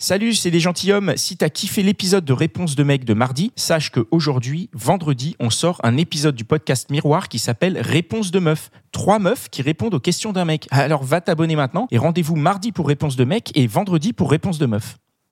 Salut, c'est les gentilshommes. Si t'as kiffé l'épisode de Réponse de mec de mardi, sache que aujourd'hui, vendredi, on sort un épisode du podcast Miroir qui s'appelle Réponse de meuf. Trois meufs qui répondent aux questions d'un mec. Alors va t'abonner maintenant et rendez-vous mardi pour Réponse de mec et vendredi pour Réponse de meuf.